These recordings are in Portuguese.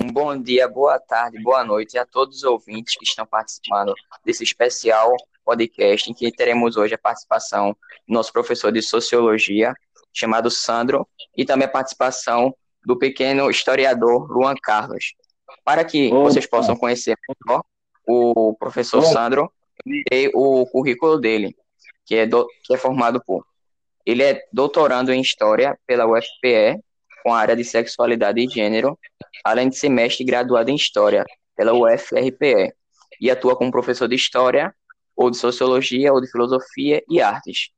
Um bom dia, boa tarde, boa noite a todos os ouvintes que estão participando desse especial podcast em que teremos hoje a participação do nosso professor de Sociologia, chamado Sandro, e também a participação do pequeno historiador Luan Carlos. Para que Opa. vocês possam conhecer melhor o professor Opa. Sandro, eu dei o currículo dele, que é, do, que é formado por. Ele é doutorando em História pela UFPE, com a área de Sexualidade e Gênero, além de ser mestre graduado em História pela UFRPE, e atua como professor de História, ou de Sociologia, ou de Filosofia e Artes.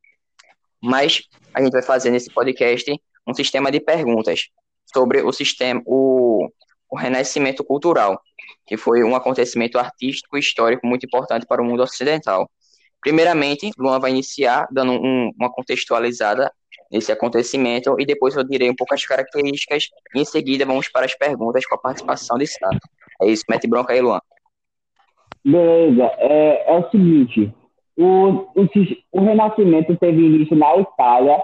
Mas a gente vai fazer nesse podcast um sistema de perguntas sobre o sistema, o, o Renascimento Cultural, que foi um acontecimento artístico e histórico muito importante para o mundo ocidental. Primeiramente, Luan vai iniciar dando um, uma contextualizada nesse acontecimento e depois eu direi um pouco as características e em seguida vamos para as perguntas com a participação de Sá. É isso, mete bronca aí, Luan. Beleza, é, é o seguinte, o, o, o Renascimento teve início na Itália,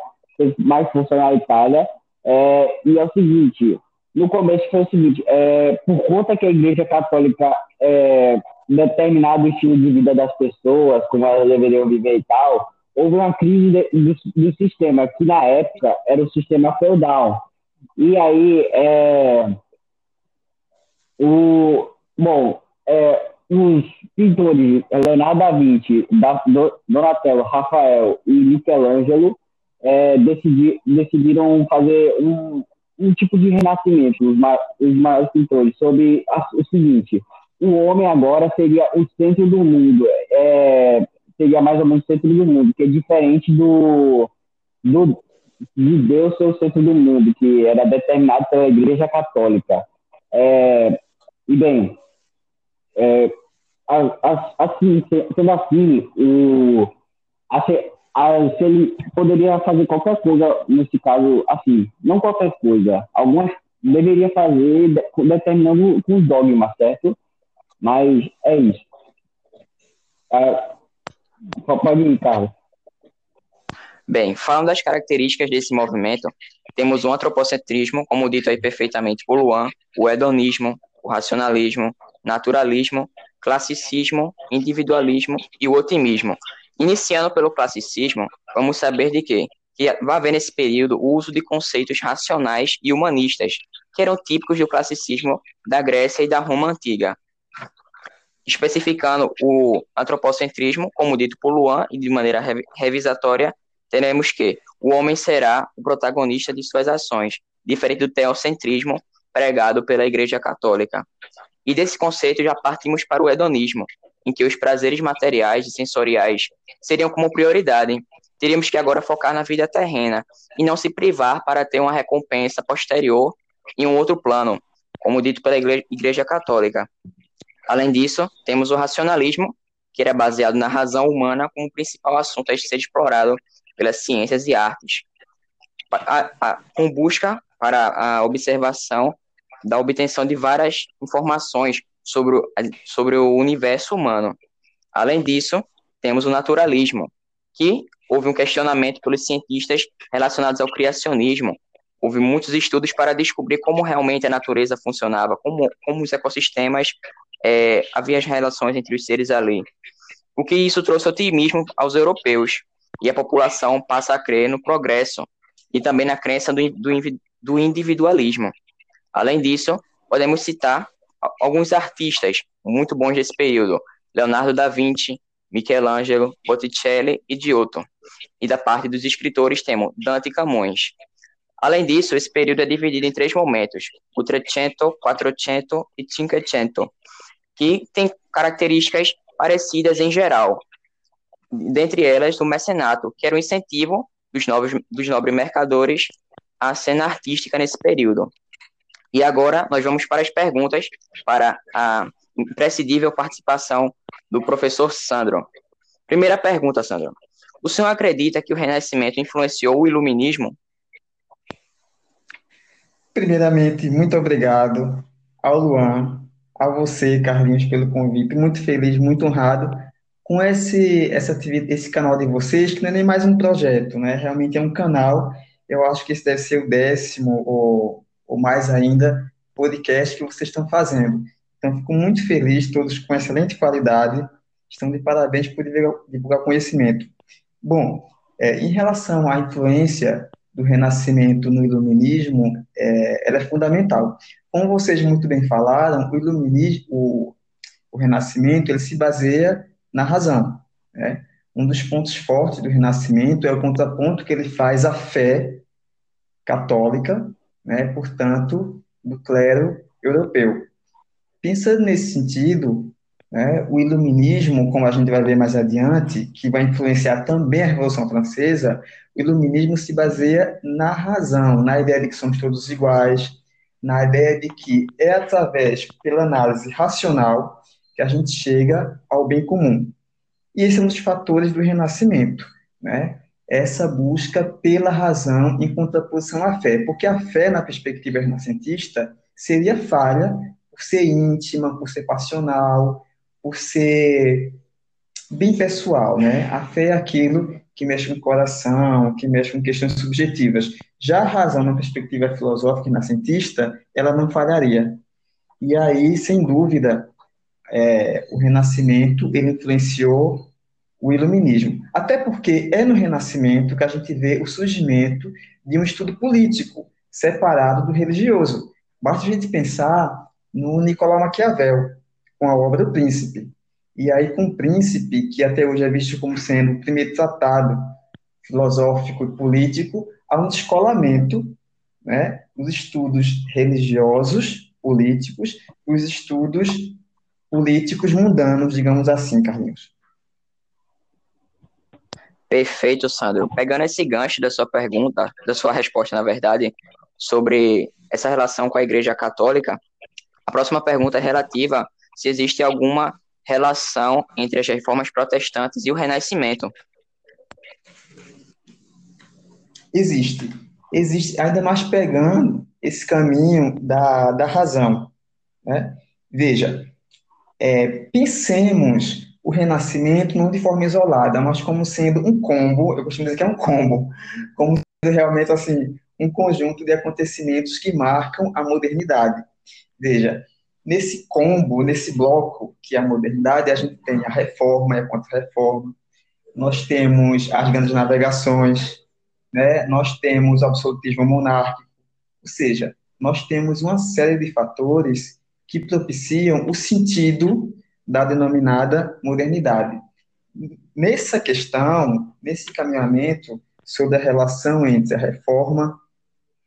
mais funcional na Itália, é, e é o seguinte, no começo foi o seguinte, é, por conta que a Igreja Católica é, determinado estilo de vida das pessoas, como elas deveriam viver e tal, houve uma crise de, do, do, sistema, que na época era o sistema feudal. E aí, é, o, bom, é, os pintores Leonardo da Vinci, Donatello, Rafael e Michelangelo é, decidi, decidiram fazer um, um tipo de renascimento, os, os maiores pintores, sobre a, o seguinte: o homem agora seria o centro do mundo, é, seria mais ou menos o centro do mundo, que é diferente do, do de Deus ser o centro do mundo, que era determinado pela Igreja Católica. É, e bem, é, assim, sendo assim, o, assim, se ele poderia fazer qualquer coisa, nesse caso, assim, não qualquer coisa, algumas deveria fazer determinando com dogma, certo? Mas é isso. É, pode ir, Carlos. Bem, falando das características desse movimento, temos o antropocentrismo, como dito aí perfeitamente por Luan, o hedonismo, o racionalismo, naturalismo, classicismo, individualismo e o otimismo, Iniciando pelo classicismo, vamos saber de quê? Que vai haver nesse período o uso de conceitos racionais e humanistas, que eram típicos do classicismo da Grécia e da Roma antiga. Especificando o antropocentrismo, como dito por Luan, e de maneira revisatória, teremos que o homem será o protagonista de suas ações, diferente do teocentrismo pregado pela Igreja Católica. E desse conceito já partimos para o hedonismo, em que os prazeres materiais e sensoriais seriam como prioridade. Teríamos que agora focar na vida terrena e não se privar para ter uma recompensa posterior em um outro plano, como dito pela Igreja, Católica. Além disso, temos o racionalismo, que era baseado na razão humana como principal assunto a ser explorado pelas ciências e artes, com busca para a observação da obtenção de várias informações sobre o, sobre o universo humano. Além disso, temos o naturalismo, que houve um questionamento pelos cientistas relacionados ao criacionismo. Houve muitos estudos para descobrir como realmente a natureza funcionava, como, como os ecossistemas, é, havia as relações entre os seres ali. O que isso trouxe otimismo aos europeus, e a população passa a crer no progresso e também na crença do, do, do individualismo. Além disso, podemos citar alguns artistas muito bons desse período: Leonardo da Vinci, Michelangelo, Botticelli e Giotto. E da parte dos escritores temos Dante e Camões. Além disso, esse período é dividido em três momentos: o Trecento, Quattrocento e Cinquecento, que tem características parecidas em geral. Dentre elas, o mecenato, que era o incentivo dos, novos, dos nobres mercadores à cena artística nesse período. E agora nós vamos para as perguntas para a imprescindível participação do professor Sandro. Primeira pergunta, Sandro. O senhor acredita que o Renascimento influenciou o Iluminismo? Primeiramente, muito obrigado ao Luan, a você, Carlinhos, pelo convite. Muito feliz, muito honrado com esse, essa, esse canal de vocês, que não é nem mais um projeto, né? Realmente é um canal. Eu acho que esse deve ser o décimo ou ou mais ainda, podcast que vocês estão fazendo. Então, fico muito feliz, todos com excelente qualidade, estão de parabéns por divulgar conhecimento. Bom, é, em relação à influência do Renascimento no Iluminismo, é, ela é fundamental. Como vocês muito bem falaram, o Iluminismo, o, o Renascimento, ele se baseia na razão. Né? Um dos pontos fortes do Renascimento é o contraponto que ele faz à fé católica, né? portanto, do clero europeu. Pensando nesse sentido, né, o iluminismo, como a gente vai ver mais adiante, que vai influenciar também a Revolução Francesa, o iluminismo se baseia na razão, na ideia de que somos todos iguais, na ideia de que é através, pela análise racional, que a gente chega ao bem comum. E esse é um dos fatores do renascimento, né? Essa busca pela razão em contraposição à fé, porque a fé, na perspectiva renascentista, seria falha por ser íntima, por ser passional, por ser bem pessoal, né? A fé é aquilo que mexe com o coração, que mexe com questões subjetivas. Já a razão, na perspectiva filosófica e nascentista, ela não falharia. E aí, sem dúvida, é, o Renascimento ele influenciou o Iluminismo. Até porque é no Renascimento que a gente vê o surgimento de um estudo político separado do religioso. Basta a gente pensar no Nicolau Maquiavel, com a obra O Príncipe. E aí, com o Príncipe, que até hoje é visto como sendo o primeiro tratado filosófico e político, há um descolamento né, dos estudos religiosos, políticos, os estudos políticos mundanos, digamos assim, Carlinhos. Perfeito, Sandro. Pegando esse gancho da sua pergunta, da sua resposta, na verdade, sobre essa relação com a Igreja Católica, a próxima pergunta é relativa se existe alguma relação entre as reformas protestantes e o Renascimento. Existe. Existe, ainda mais pegando esse caminho da, da razão. Né? Veja, é, pensemos o Renascimento não de forma isolada, mas como sendo um combo, eu costumo dizer que é um combo, como sendo realmente assim, um conjunto de acontecimentos que marcam a modernidade. Veja, nesse combo, nesse bloco que é a modernidade, a gente tem a reforma e a contra-reforma, nós temos as grandes navegações, né? nós temos o absolutismo monárquico, ou seja, nós temos uma série de fatores que propiciam o sentido da denominada modernidade. Nessa questão, nesse caminhamento sobre a relação entre a reforma,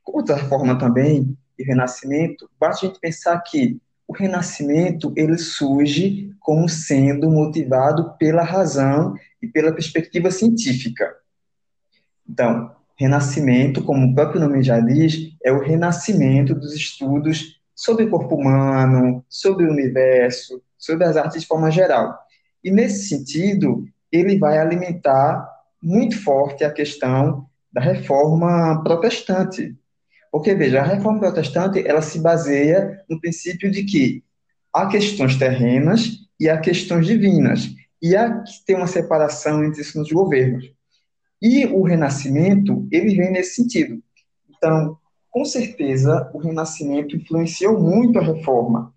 contra-reforma também, e renascimento, basta a gente pensar que o renascimento ele surge como sendo motivado pela razão e pela perspectiva científica. Então, renascimento, como o próprio nome já diz, é o renascimento dos estudos sobre o corpo humano, sobre o universo, sobre as artes de forma geral. E nesse sentido, ele vai alimentar muito forte a questão da reforma protestante, porque, veja, a reforma protestante, ela se baseia no princípio de que há questões terrenas e há questões divinas, e há que ter uma separação entre nos governos. E o Renascimento, ele vem nesse sentido. Então, com certeza, o Renascimento influenciou muito a reforma,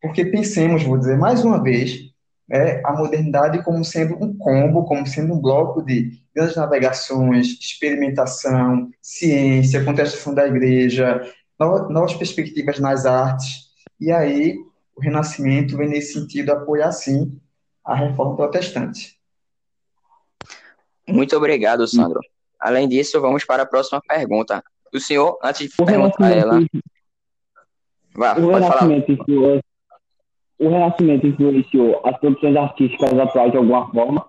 porque pensemos, vou dizer mais uma vez, é, a modernidade como sendo um combo, como sendo um bloco de grandes navegações, experimentação, ciência, contestação da igreja, novas perspectivas nas artes. E aí, o Renascimento vem nesse sentido apoiar, sim, a reforma protestante. Muito obrigado, Sandro. Além disso, vamos para a próxima pergunta. O senhor, antes de perguntar ela. Vá, o pode falar o Renascimento influenciou as produções artísticas atuais de alguma forma?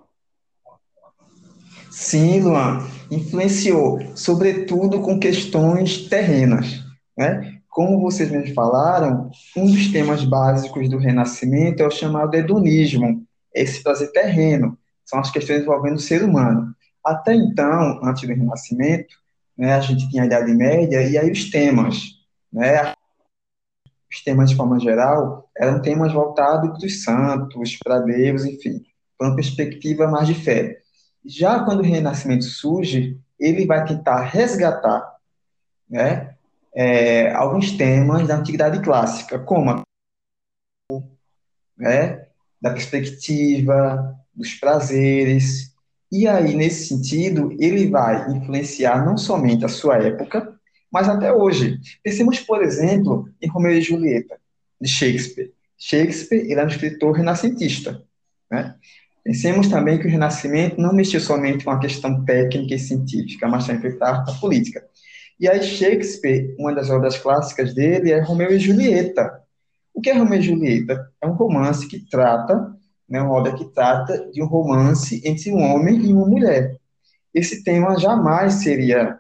Sim, Luan, influenciou, sobretudo com questões terrenas. Né? Como vocês me falaram, um dos temas básicos do Renascimento é o chamado hedonismo, esse prazer terreno, são as questões envolvendo o ser humano. Até então, antes do Renascimento, né, a gente tinha a Idade Média e aí os temas, né, os temas de forma geral eram temas voltados para os santos, para Deus, enfim, para uma perspectiva mais de fé. Já quando o renascimento surge, ele vai tentar resgatar né, é, alguns temas da antiguidade clássica, como a, né, da perspectiva, dos prazeres. E aí, nesse sentido, ele vai influenciar não somente a sua época, mas até hoje. Pensemos, por exemplo, em Romeu e Julieta, de Shakespeare. Shakespeare ele era um escritor renascentista. Né? Pensemos também que o Renascimento não mexeu somente com a questão técnica e científica, mas também para a política. E aí Shakespeare, uma das obras clássicas dele é Romeu e Julieta. O que é Romeu e Julieta? É um romance que trata, né, uma obra que trata de um romance entre um homem e uma mulher. Esse tema jamais seria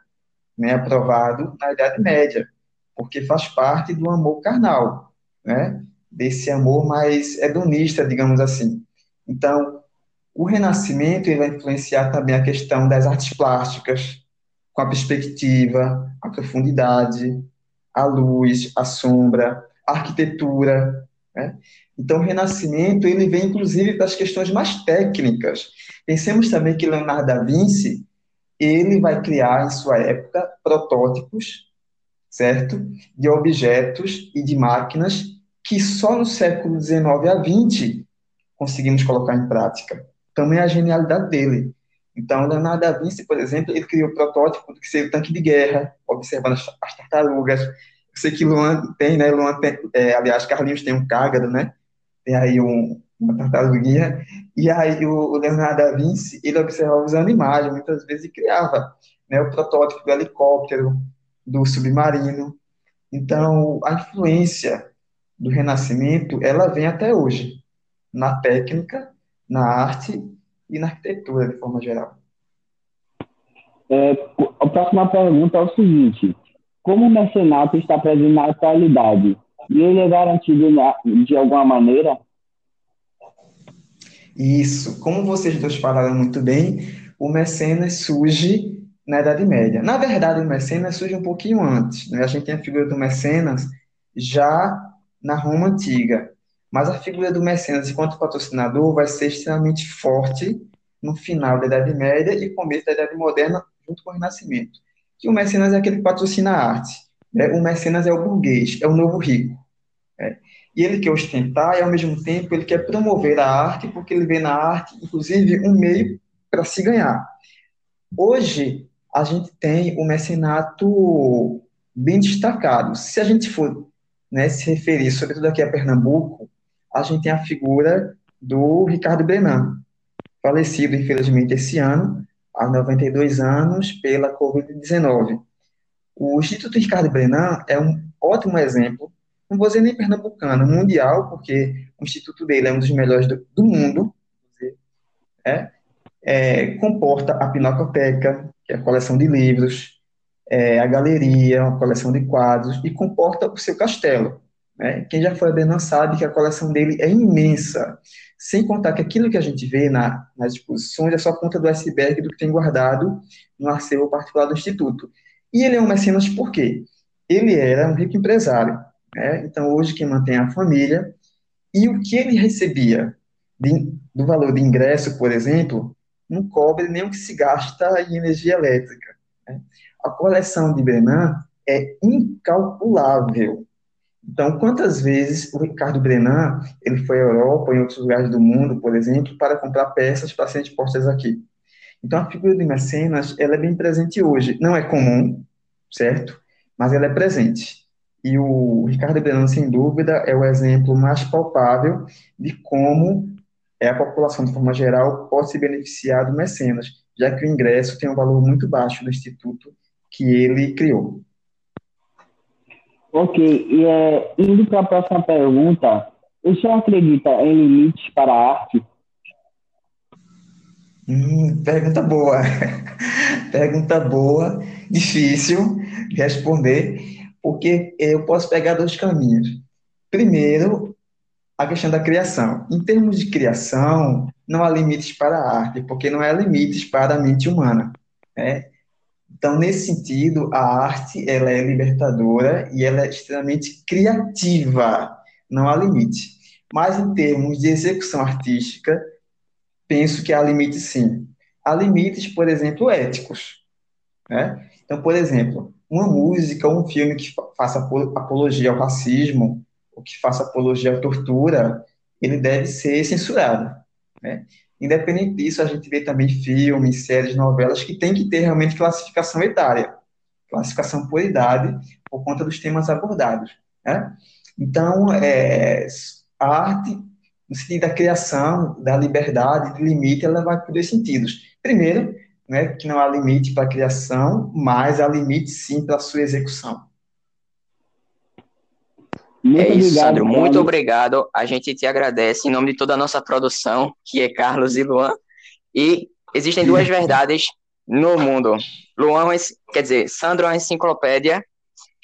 né, aprovado na Idade Média, porque faz parte do amor carnal, né, desse amor mais hedonista, digamos assim. Então, o Renascimento vai influenciar também a questão das artes plásticas, com a perspectiva, a profundidade, a luz, a sombra, a arquitetura. Né? Então, o Renascimento ele vem inclusive das questões mais técnicas. Pensemos também que Leonardo da Vinci ele vai criar em sua época protótipos, certo, de objetos e de máquinas que só no século XIX a XX conseguimos colocar em prática também a genialidade dele. Então, Leonardo da Vinci, por exemplo, ele criou o protótipo do que seria o tanque de guerra, observando as, as tartarugas. Eu sei que Luan tem, né? Luan tem, é, aliás, Carlinhos tem um cágado, né? Tem aí um, uma tartaruguinha. E aí o, Leonardo da Vinci, ele observava os animais, muitas vezes, e criava né, o protótipo do helicóptero, do submarino. Então, a influência do Renascimento, ela vem até hoje, na técnica na arte e na arquitetura, de forma geral. É, a próxima pergunta é o seguinte: como o mecenato está presente na atualidade? E ele é garantido de alguma maneira? Isso. Como vocês dois falaram muito bem, o mecenas surge na Idade Média. Na verdade, o mecenas surge um pouquinho antes. Né? A gente tem a figura do mecenas já na Roma Antiga. Mas a figura do mecenas enquanto patrocinador vai ser extremamente forte no final da Idade Média e começo da Idade Moderna, junto com o Renascimento. Que o mecenas é aquele que patrocina a arte. Né? O mecenas é o burguês, é o novo rico. Né? E ele quer ostentar e, ao mesmo tempo, ele quer promover a arte, porque ele vê na arte, inclusive, um meio para se ganhar. Hoje, a gente tem o mecenato bem destacado. Se a gente for né, se referir, sobretudo aqui a Pernambuco, a gente tem a figura do Ricardo Brenan, falecido, infelizmente, esse ano, aos 92 anos, pela Covid-19. O Instituto Ricardo Brenan é um ótimo exemplo, não vou dizer nem pernambucano, mundial, porque o instituto dele é um dos melhores do, do mundo, é, é, comporta a Pinacoteca, que é a coleção de livros, é, a galeria, uma coleção de quadros, e comporta o seu castelo, né? Quem já foi a Benan sabe que a coleção dele é imensa, sem contar que aquilo que a gente vê na, nas exposições é só ponta do iceberg do que tem guardado no acervo particular do Instituto. E ele é um mecenas por quê? Ele era um rico empresário, né? então hoje quem mantém é a família, e o que ele recebia de, do valor de ingresso, por exemplo, não cobre nem o que se gasta em energia elétrica. Né? A coleção de Benan é incalculável. Então, quantas vezes o Ricardo Brenan, ele foi à Europa, em outros lugares do mundo, por exemplo, para comprar peças para serem expostas aqui. Então, a figura de mecenas, ela é bem presente hoje. Não é comum, certo? Mas ela é presente. E o Ricardo Brenan, sem dúvida, é o exemplo mais palpável de como é a população, de forma geral, pode se beneficiar do mecenas, já que o ingresso tem um valor muito baixo do instituto que ele criou. Ok, e é, indo para a próxima pergunta, o senhor acredita em limites para a arte? Hum, pergunta boa. pergunta boa, difícil de responder, porque eu posso pegar dois caminhos. Primeiro, a questão da criação. Em termos de criação, não há limites para a arte, porque não há limites para a mente humana. Né? Então, nesse sentido, a arte ela é libertadora e ela é extremamente criativa, não há limite. Mas em termos de execução artística, penso que há limites sim. Há limites, por exemplo, éticos. Né? Então, por exemplo, uma música um filme que faça apologia ao racismo, ou que faça apologia à tortura, ele deve ser censurado. Né? Independente disso, a gente vê também filmes, séries, novelas que tem que ter realmente classificação etária, classificação por idade, por conta dos temas abordados. Né? Então, é, a arte, no sentido da criação, da liberdade, do limite, ela vai por dois sentidos. Primeiro, né, que não há limite para a criação, mas há limite sim para a sua execução. Muito é isso, obrigado, Sandro. Muito obrigado. A gente te agradece em nome de toda a nossa produção, que é Carlos e Luan. E existem duas verdades no mundo. Luan, quer dizer, Sandro é uma enciclopédia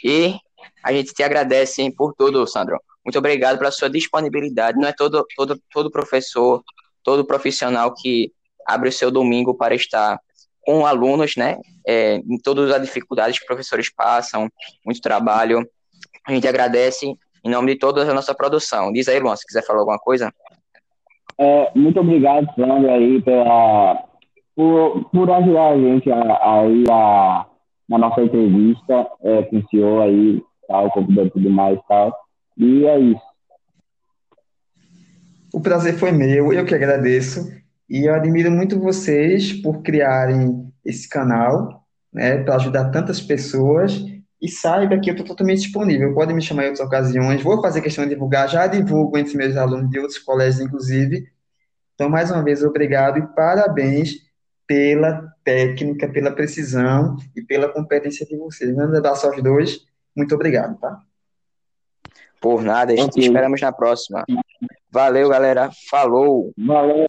e a gente te agradece por tudo, Sandro. Muito obrigado pela sua disponibilidade. Não é todo, todo, todo professor, todo profissional que abre o seu domingo para estar com alunos, né? É, em todas as dificuldades que os professores passam, muito trabalho. A gente agradece em nome de toda a nossa produção. Diz aí, Luan, se quiser falar alguma coisa. É, muito obrigado, Sandro, aí, pela, por, por ajudar a gente aí a, na nossa entrevista é, com o senhor aí, tal, convidando tudo mais tal. E é isso. O prazer foi meu, eu que agradeço. E eu admiro muito vocês por criarem esse canal, né, para ajudar tantas pessoas e saiba que eu estou totalmente disponível. Pode me chamar em outras ocasiões. Vou fazer questão de divulgar, já divulgo entre meus alunos de outros colégios, inclusive. Então, mais uma vez, obrigado e parabéns pela técnica, pela precisão e pela competência de vocês. Manda abraço aos dois. Muito obrigado, tá? Por nada, okay. esperamos na próxima. Valeu, galera. Falou. Valeu.